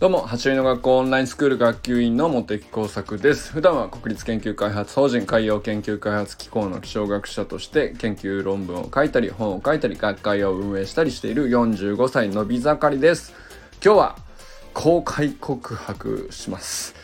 どうも、八割の学校オンラインスクール学級委員の茂木耕作です。普段は国立研究開発法人海洋研究開発機構の気象学者として研究論文を書いたり、本を書いたり、学会を運営したりしている45歳のび盛りです。今日は公開告白します。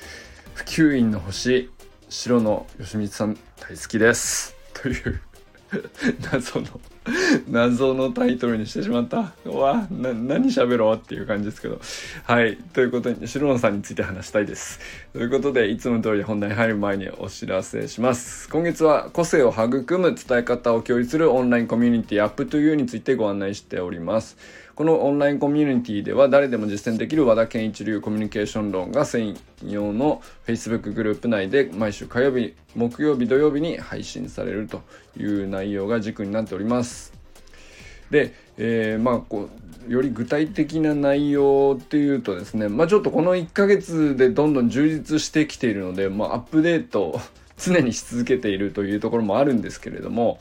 普及員の星、白野義光さん大好きです。という 謎の 謎のタイトルにしてしまった。うわ、な、何喋ろう？っていう感じですけど。はい。ということで、白野さんについて話したいです。ということで、いつも通り本題に入る前にお知らせします。今月は個性を育む伝え方を共有するオンラインコミュニティアップトゥユーについてご案内しております。このオンラインコミュニティでは誰でも実践できる和田健一流コミュニケーション論が専用の Facebook グループ内で毎週火曜日、木曜日、土曜日に配信されるという内容が軸になっております。で、えー、まあこうより具体的な内容っていうとですね、まあ、ちょっとこの1ヶ月でどんどん充実してきているので、まあ、アップデート常にし続けているというところもあるんですけれども、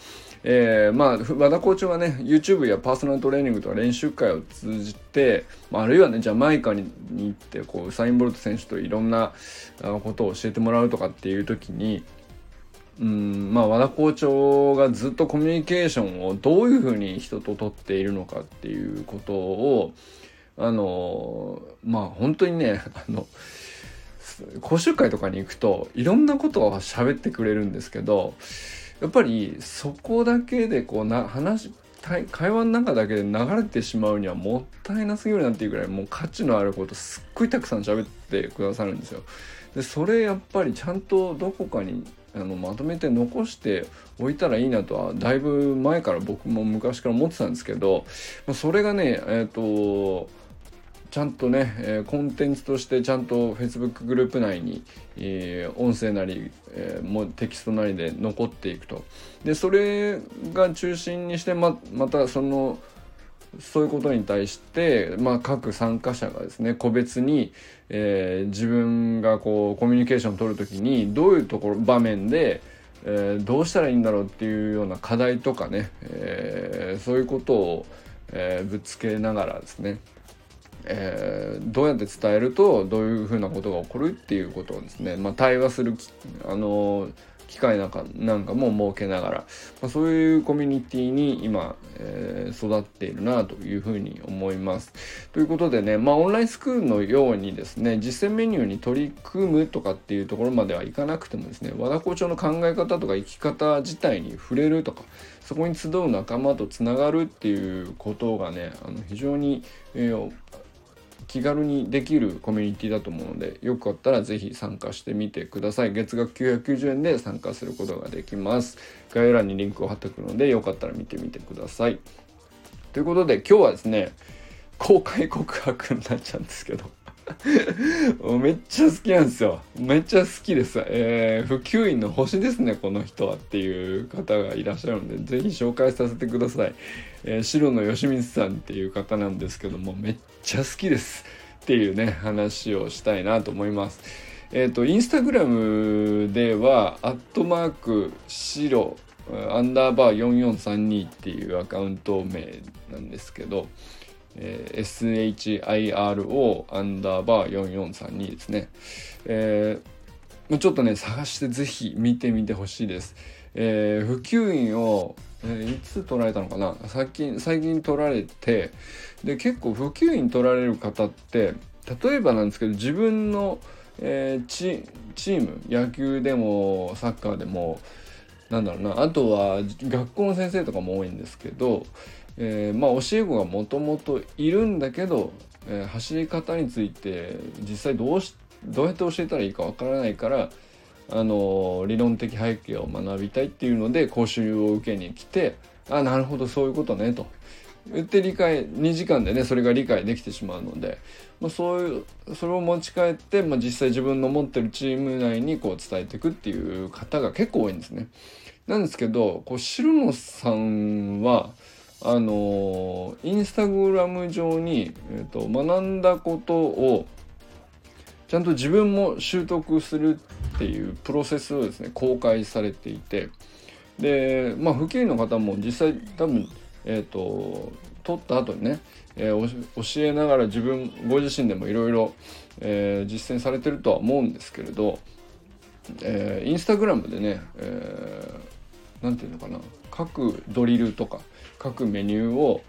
えー、まあ和田校長はね YouTube やパーソナルトレーニングとか練習会を通じて、あ、るいはねジャマイカに行ってこうサイン・ボルト選手といろんなことを教えてもらうとかっていう時にうんまあ和田校長がずっとコミュニケーションをどういうふうに人と取っているのかっていうことをあのまあ本当にねあの講習会とかに行くといろんなことを喋ってくれるんですけどやっぱりそこだけでこうな話会話の中だけで流れてしまうにはもったいなすぎるなっていうぐらいもう価値のあることすっごいたくさん喋ってくださるんですよ。でそれやっぱりちゃんとどこかにあのまとめて残しておいたらいいなとはだいぶ前から僕も昔から思ってたんですけどそれがねえっ、ー、とちゃんとね、え、コンテンツとしてちゃんと Facebook グループ内に、え、音声なり、えー、もテキストなりで残っていくと。でそれが中心にしてままたそのそういうことに対して、まあ、各参加者がですね個別に、えー、自分がこうコミュニケーションを取る時にどういうところ場面で、えー、どうしたらいいんだろうっていうような課題とかね、えー、そういうことを、えー、ぶつけながらですねえー、どうやって伝えるとどういうふうなことが起こるっていうことをですね、まあ、対話するあの機会なんかなんかも設けながら、まあ、そういうコミュニティに今、えー、育っているなというふうに思います。ということでね、まあ、オンラインスクールのようにですね実践メニューに取り組むとかっていうところまではいかなくてもですね和田校長の考え方とか生き方自体に触れるとかそこに集う仲間とつながるっていうことがねあの非常に、えー気軽にできるコミュニティだと思うのでよかったら是非参加してみてください。月額990円で参加することができます。概要欄にリンクを貼っておくのでよかったら見てみてください。ということで今日はですね公開告白になっちゃうんですけど。めっちゃ好きなんですよ。めっちゃ好きです。えー、普及員の星ですね、この人はっていう方がいらっしゃるので、ぜひ紹介させてください。えー、白野義光さんっていう方なんですけども、めっちゃ好きですっていうね、話をしたいなと思います。えっ、ー、と、インスタグラムでは、アットマーク白アンダーバー4432っていうアカウント名なんですけど、えー、SHIRO アンダーバー4432ですね。えー、ちょっとね、探してぜひ見てみてほしいです。えー、普及員を、えー、いつ取られたのかな？最近、最近取られて、で、結構普及員取られる方って、例えばなんですけど、自分の、えー、チチーム、野球でもサッカーでも、なんだろうな、あとは学校の先生とかも多いんですけど、えー、まあ教え子がもともといるんだけど、えー、走り方について実際どうしどうやって教えたらいいかわからないからあのー、理論的背景を学びたいっていうので講習を受けに来てあなるほどそういうことねと言って理解2時間でねそれが理解できてしまうので、まあ、そういうそれを持ち帰って、まあ、実際自分の持ってるチーム内にこう伝えていくっていう方が結構多いんですね。なんですけどこう白野さんはあのインスタグラム上に、えーと、学んだことをちゃんと自分も習得するっていうプロセスをですね公開されていてでまあ普及の方も実際多分えっ、ー、と取った後にね、えー、教えながら自分ご自身でもいろいろ実践されてるとは思うんですけれど、えー、インスタグラムでね、えー、て言うのかな各ドリルとか各メニューを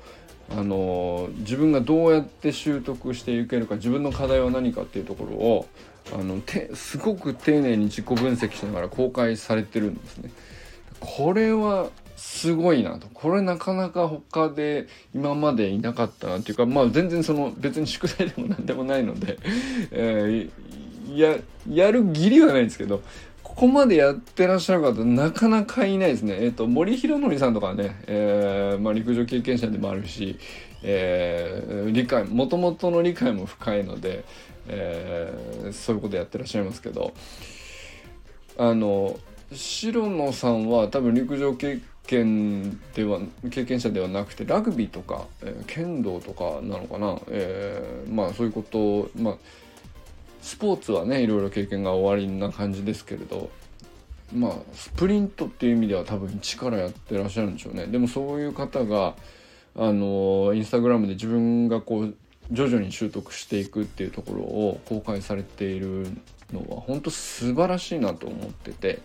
あの自分がどうやって習得していけるか自分の課題は何かっていうところをあのてすごく丁寧に自己分析しながら公開されてるんですね。これはすごいなとこれなかなか他で今までいなかったなっていうかまあ全然その別に宿題でも何でもないので、えー、ややる義理はないんですけどここまでやってらっしゃる方なかなかいないですね。えっ、ー、と森弘則さんとかね、えーまあ、陸上経験者でもあるし、えー、理解もともとの理解も深いので、えー、そういうことやってらっしゃいますけどあの白野さんは多分陸上経験では経験者ではなくてラグビーとか、えー、剣道とかなのかな、えー、まあそういうことまあスポーツはねいろいろ経験が終わりな感じですけれどまあスプリントっていう意味では多分力やってらっしゃるんでしょうね。でもそういう方があのインスタグラムで自分がこう徐々に習得していくっていうところを公開されているのは本当素晴らしいなと思ってて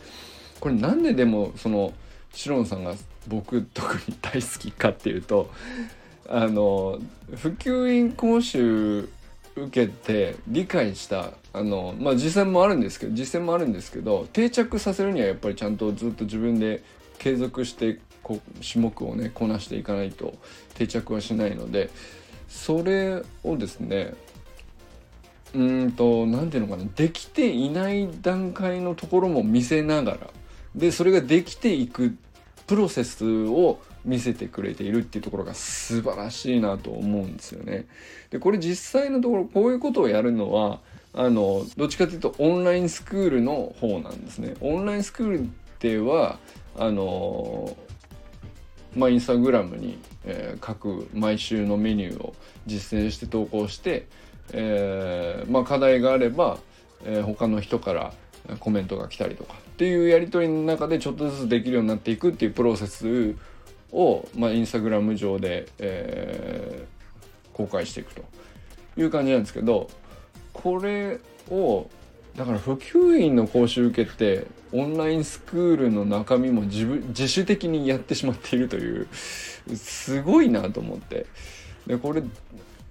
これなんででもそのシロンさんが僕特に大好きかっていうとあの普及員講習受けて理解したあのまあ実践もあるんですけど実践もあるんですけど定着させるにはやっぱりちゃんとずっと自分で継続してこ種目をねこなしていかないと定着はしないのでそれをですねうんと何ていうのかなできていない段階のところも見せながらでそれができていくプロセスを見せてくれているっていうところが素晴らしいなと思うんですよね。でこれ実際のところこういうことをやるのはあのどっちかというとオンラインスクールの方なんですね。オンラインスクールではあのまあ、インスタグラムに、えー、各毎週のメニューを実践して投稿して、えーまあ、課題があれば、えー、他の人からコメントが来たりとかっていうやり取りの中でちょっとずつできるようになっていくっていうプロセスを、まあ、インスタグラム上で、えー、公開していくという感じなんですけどこれをだから普及員の講習受けてオンラインスクールの中身も自分自主的にやってしまっているというすごいなと思って。でこれ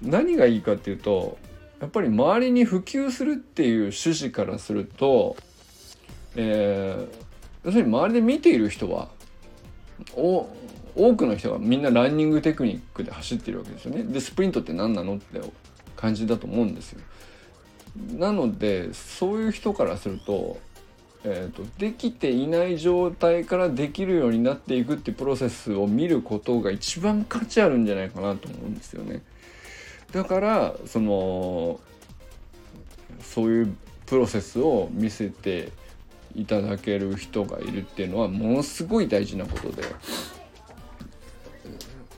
何がいいかっていうとやっぱり周りに普及するっていう趣旨からすると、えー、要するに周りで見ている人はお多くの人がみんなランニングテクニックで走ってるわけですよね。でスプリントって何なのって感じだと思うんですよ。なのでそういう人からすると,、えーと、できていない状態からできるようになっていくっていうプロセスを見ることが一番価値あるんじゃないかなと思うんですよね。だからそのそういうプロセスを見せていただける人がいるっていうのはものすごい大事なことで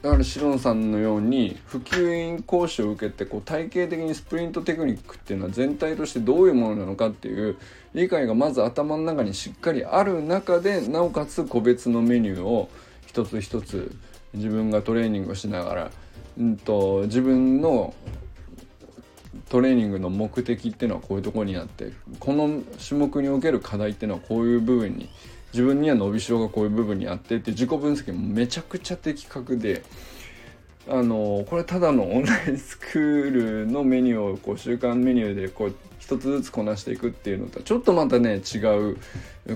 だからシロンさんのように普及員講師を受けてこう体系的にスプリントテクニックっていうのは全体としてどういうものなのかっていう理解がまず頭の中にしっかりある中でなおかつ個別のメニューを一つ一つ自分がトレーニングをしながら、うんと、自分のトレーニングの目的っていうのはこういうところにあってこの種目における課題っていうのはこういう部分に自分には伸びしろがこういう部分にあってって自己分析もめちゃくちゃ的確であのこれただのオンラインスクールのメニューをこう週間メニューでこう一つずつこなしていくっていうのとはちょっとまたね違う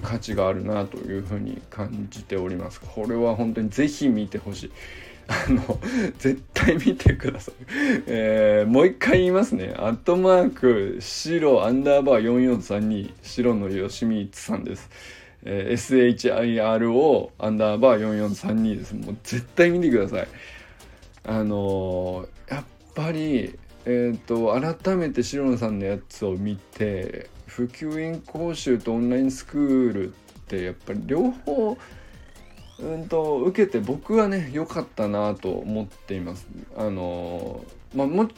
価値があるなというふうに感じております。これは本当に是非見てほしい。あの絶対見てください、えー、もう一回言いますね。アットマーク白アンダーバー4432白の吉光さんです。えー、SHIRO アンダーバー4432です。もう絶対見てください。あのー、やっぱり、えっ、ー、と、改めて白野さんのやつを見て、普及員講習とオンラインスクールってやっぱり両方、うんと受けて僕はね良かったなと思っています。あのまあも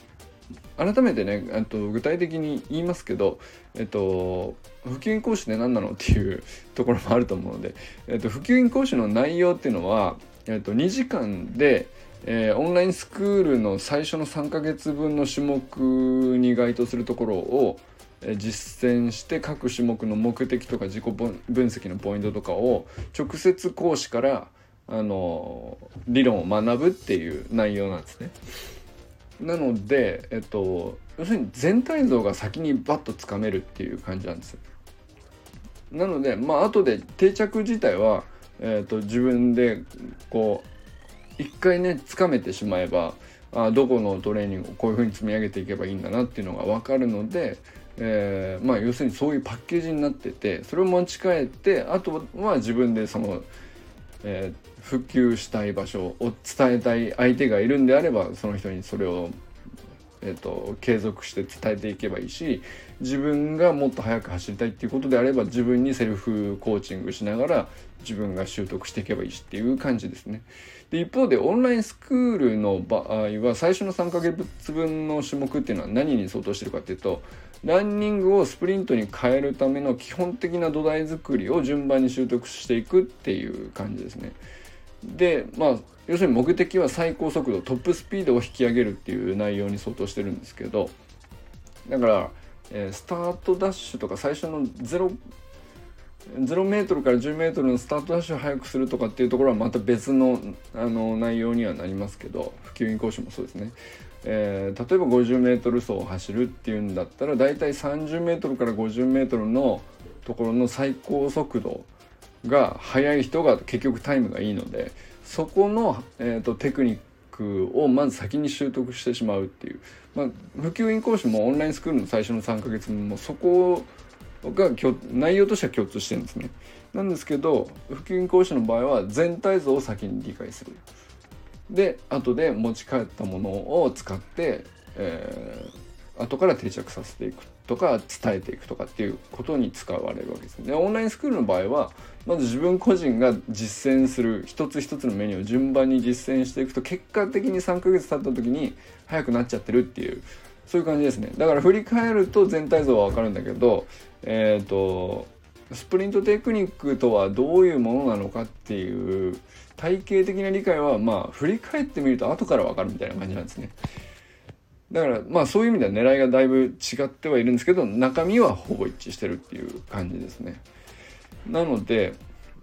改めてねと具体的に言いますけど、えっと、普及員講師って何なのっていう ところもあると思うので、えっと、普及員講師の内容っていうのは、えっと、2時間で、えー、オンラインスクールの最初の3ヶ月分の種目に該当するところを実践して各種目の目的とか自己分析のポイントとかを直接講師からあの理論を学ぶっていう内容なんですね。なので、えっと、要するに全体像が先にバッとつかめるっていう感じなんです。なのでまあ後で定着自体は、えっと、自分でこう一回ねつかめてしまえばあどこのトレーニングをこういうふうに積み上げていけばいいんだなっていうのが分かるのでえー、まあ要するにそういうパッケージになっててそれを持ち帰ってあとは自分でその、えー、復旧したい場所を伝えたい相手がいるんであればその人にそれを、えーと、継続して伝えていけばいいし自分がもっと速く走りたいっていうことであれば自分にセルフコーチングしながら自分が習得していけばいいしっていう感じですね。で一方でオンラインスクールの場合は最初の3ヶ月分の種目っていうのは何に相当してるかっていうとランニングをスプリントに変えるための基本的な土台作りを順番に習得していくっていう感じですね。でまあ要するに目的は最高速度トップスピードを引き上げるっていう内容に相当してるんですけどだから、えー、スタートダッシュとか最初の0 0メートルから10メートルのスタートダッシュを速くするとかっていうところはまた別のあの内容にはなりますけど普及員講師もそうですね。えー、例えば 50m 走を走るっていうんだったら大体 30m から 50m のところの最高速度が速い人が結局タイムがいいのでそこの、えーと、テクニックをまず先に習得してしまうっていう、まあ、普及員講師もオンラインスクールの最初の3ヶ月もそこが内容としては共通してるんですね。なんですけど普及員講師の場合は全体像を先に理解する。で後で持ち帰ったものを使って、えー、後から定着させていくとか伝えていくとかっていうことに使われるわけですでオンラインスクールの場合はまず自分個人が実践する一つ一つのメニューを順番に実践していくと結果的に3ヶ月経った時に速くなっちゃってるっていうそういう感じですねだから振り返ると全体像は分かるんだけどえっ、ー、とスプリントテクニックとはどういうものなのかっていう体系的な理解はまあ振り返ってみると後から分かるみたいな感じなんですね。だからまあそういう意味では狙いがだいぶ違ってはいるんですけど中身はほぼ一致してるっていう感じですね。なので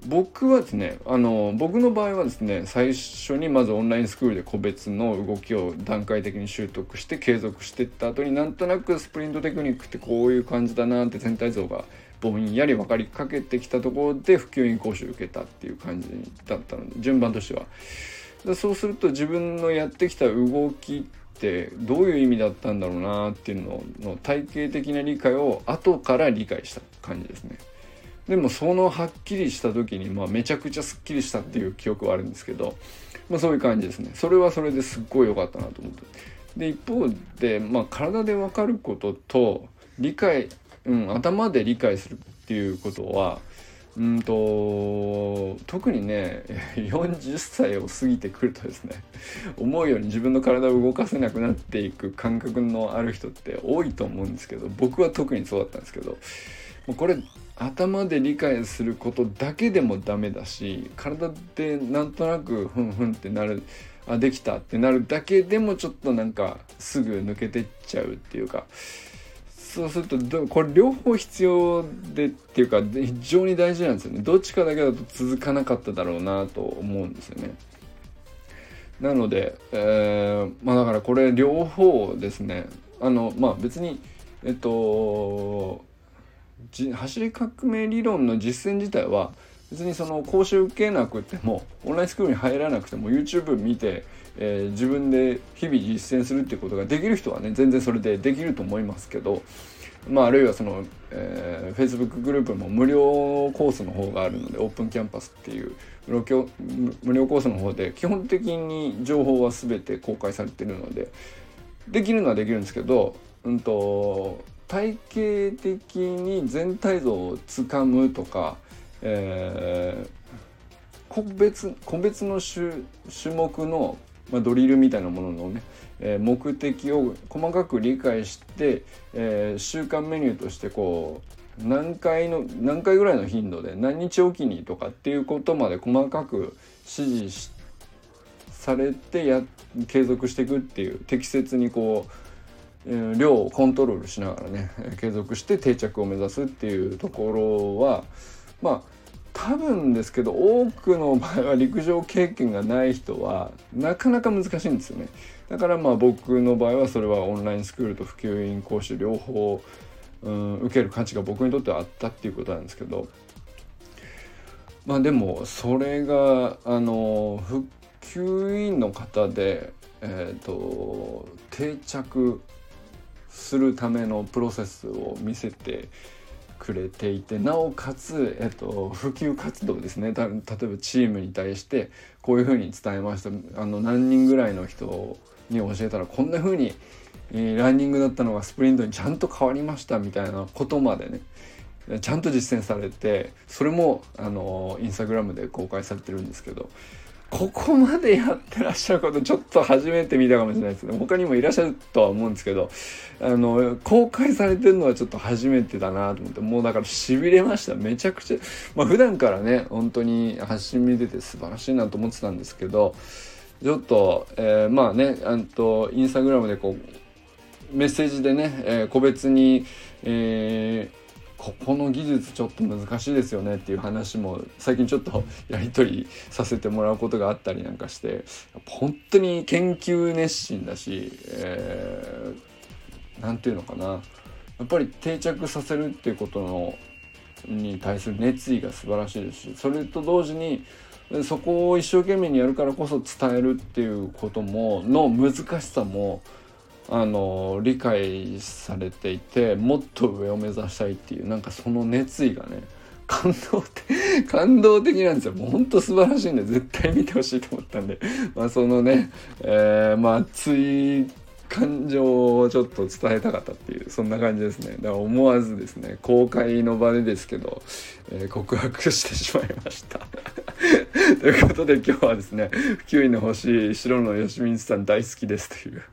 僕はですねあの僕の場合はですね最初にまずオンラインスクールで個別の動きを段階的に習得して継続していった後になんとなくスプリントテクニックってこういう感じだなって全体像がぼんやり分かりかけてきたところで普及員講習を受けたっていう感じだったので順番としては。そうすると自分のやってきた動きってどういう意味だったんだろうなっていうのの体系的な理解を後から理解した感じですね。でもそのはっきりした時に、まあ、めちゃくちゃすっきりしたっていう記憶はあるんですけど、まあ、そういう感じですねそれはそれですっごい良かったなと思ってで一方で、まあ、体で分かることと理解うん、頭で理解するっていうことはうんと特にね 40歳を過ぎてくるとですね 思うように自分の体を動かせなくなっていく感覚のある人って多いと思うんですけど僕は特にそうだったんですけどこれ頭で理解することだけでもダメだし体でなんとなくふんふんってなるあできたってなるだけでもちょっとなんかすぐ抜けてっちゃうっていうかそうするとこれ両方必要でっていうか非常に大事なんですよね。どっちかだけだと続かなかっただろうなと思うんですよね。なので、えー、まあだからこれ両方ですね。あのまあ別にえっと走り革命理論の実践自体は別にその講習受けなくてもオンラインスクールに入らなくても YouTube 見てえー、自分で日々実践するっていうことができる人はね全然それでできると思いますけど、まあ、あるいはその、えー、Facebook グループも無料コースの方があるのでオープンキャンパスっていう無料無料コースの方で基本的に情報は全て公開されてるのでできるのはできるんですけど、うんと、体系的に全体像をつかむとか、えー、個別個別の種種目のまあ、ドリルみたいなもののね、えー、目的を細かく理解して、えー、週間メニューとしてこう何回の何回ぐらいの頻度で何日おきにとかっていうことまで細かく指示されてや継続していくっていう適切にこう、えー、量をコントロールしながらね継続して定着を目指すっていうところはまあ多分ですけど多くの場合は陸上経験がない人はなかなか難しいんですよね。だからまあ僕の場合はそれはオンラインスクールと普及員講習両方、うん、受ける価値が僕にとってはあったっていうことなんですけど。まあでもそれがあの普及員の方でえっ、ー、と定着するためのプロセスを見せてくれていてなおかつ、えっと、普及活動ですね。例えばチームに対してこういうふうに伝えました。あの何人ぐらいの人に教えたらこんなふうに、え、ランニングだったのがスプリントにちゃんと変わりましたみたいなことまでねちゃんと実践されてそれもあのインスタグラムで公開されてるんですけどここまでやってらっしゃることちょっと初めて見たかもしれないですね。他にもいらっしゃるとは思うんですけどあの公開されてるのはちょっと初めてだなと思ってもうだからしびれました。めちゃくちゃまあ普段からね本当に発信見てて素晴らしいなと思ってたんですけどちょっと、えー、まあねあとインスタグラムでこうメッセージでね、えー、個別に、えーここの技術ちょっと難しいですよねっていう話も最近ちょっとやり取りさせてもらうことがあったりなんかして本当に研究熱心だし何、えー、て言うのかな。やっぱり定着させるっていうことのに対する熱意が素晴らしいですしそれと同時にそこを一生懸命にやるからこそ伝えるっていうこともの難しさもあの理解されていてもっと上を目指したいっていうなんかその熱意がね感動的 感動的なんですよ。もうほんと素晴らしいんで絶対見てほしいと思ったんで。まあそのね、えー、まあ熱い感情をちょっと伝えたかったっていうそんな感じですね。だから思わずですね公開の場でですけど、えー、告白してしまいました。ということで今日はですね「9位の星白野義満さん大好きです」という。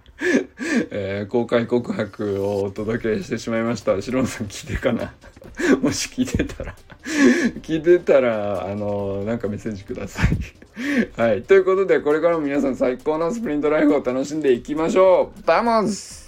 えー、公開告白をお届けしてしまいました。白野さん聞いてかな？もし聞いてたら。聞いてたら、あのー、なんかメッセージください。はい。ということで、これからも皆さん最高のスプリントライフを楽しんでいきましょう。バモンス!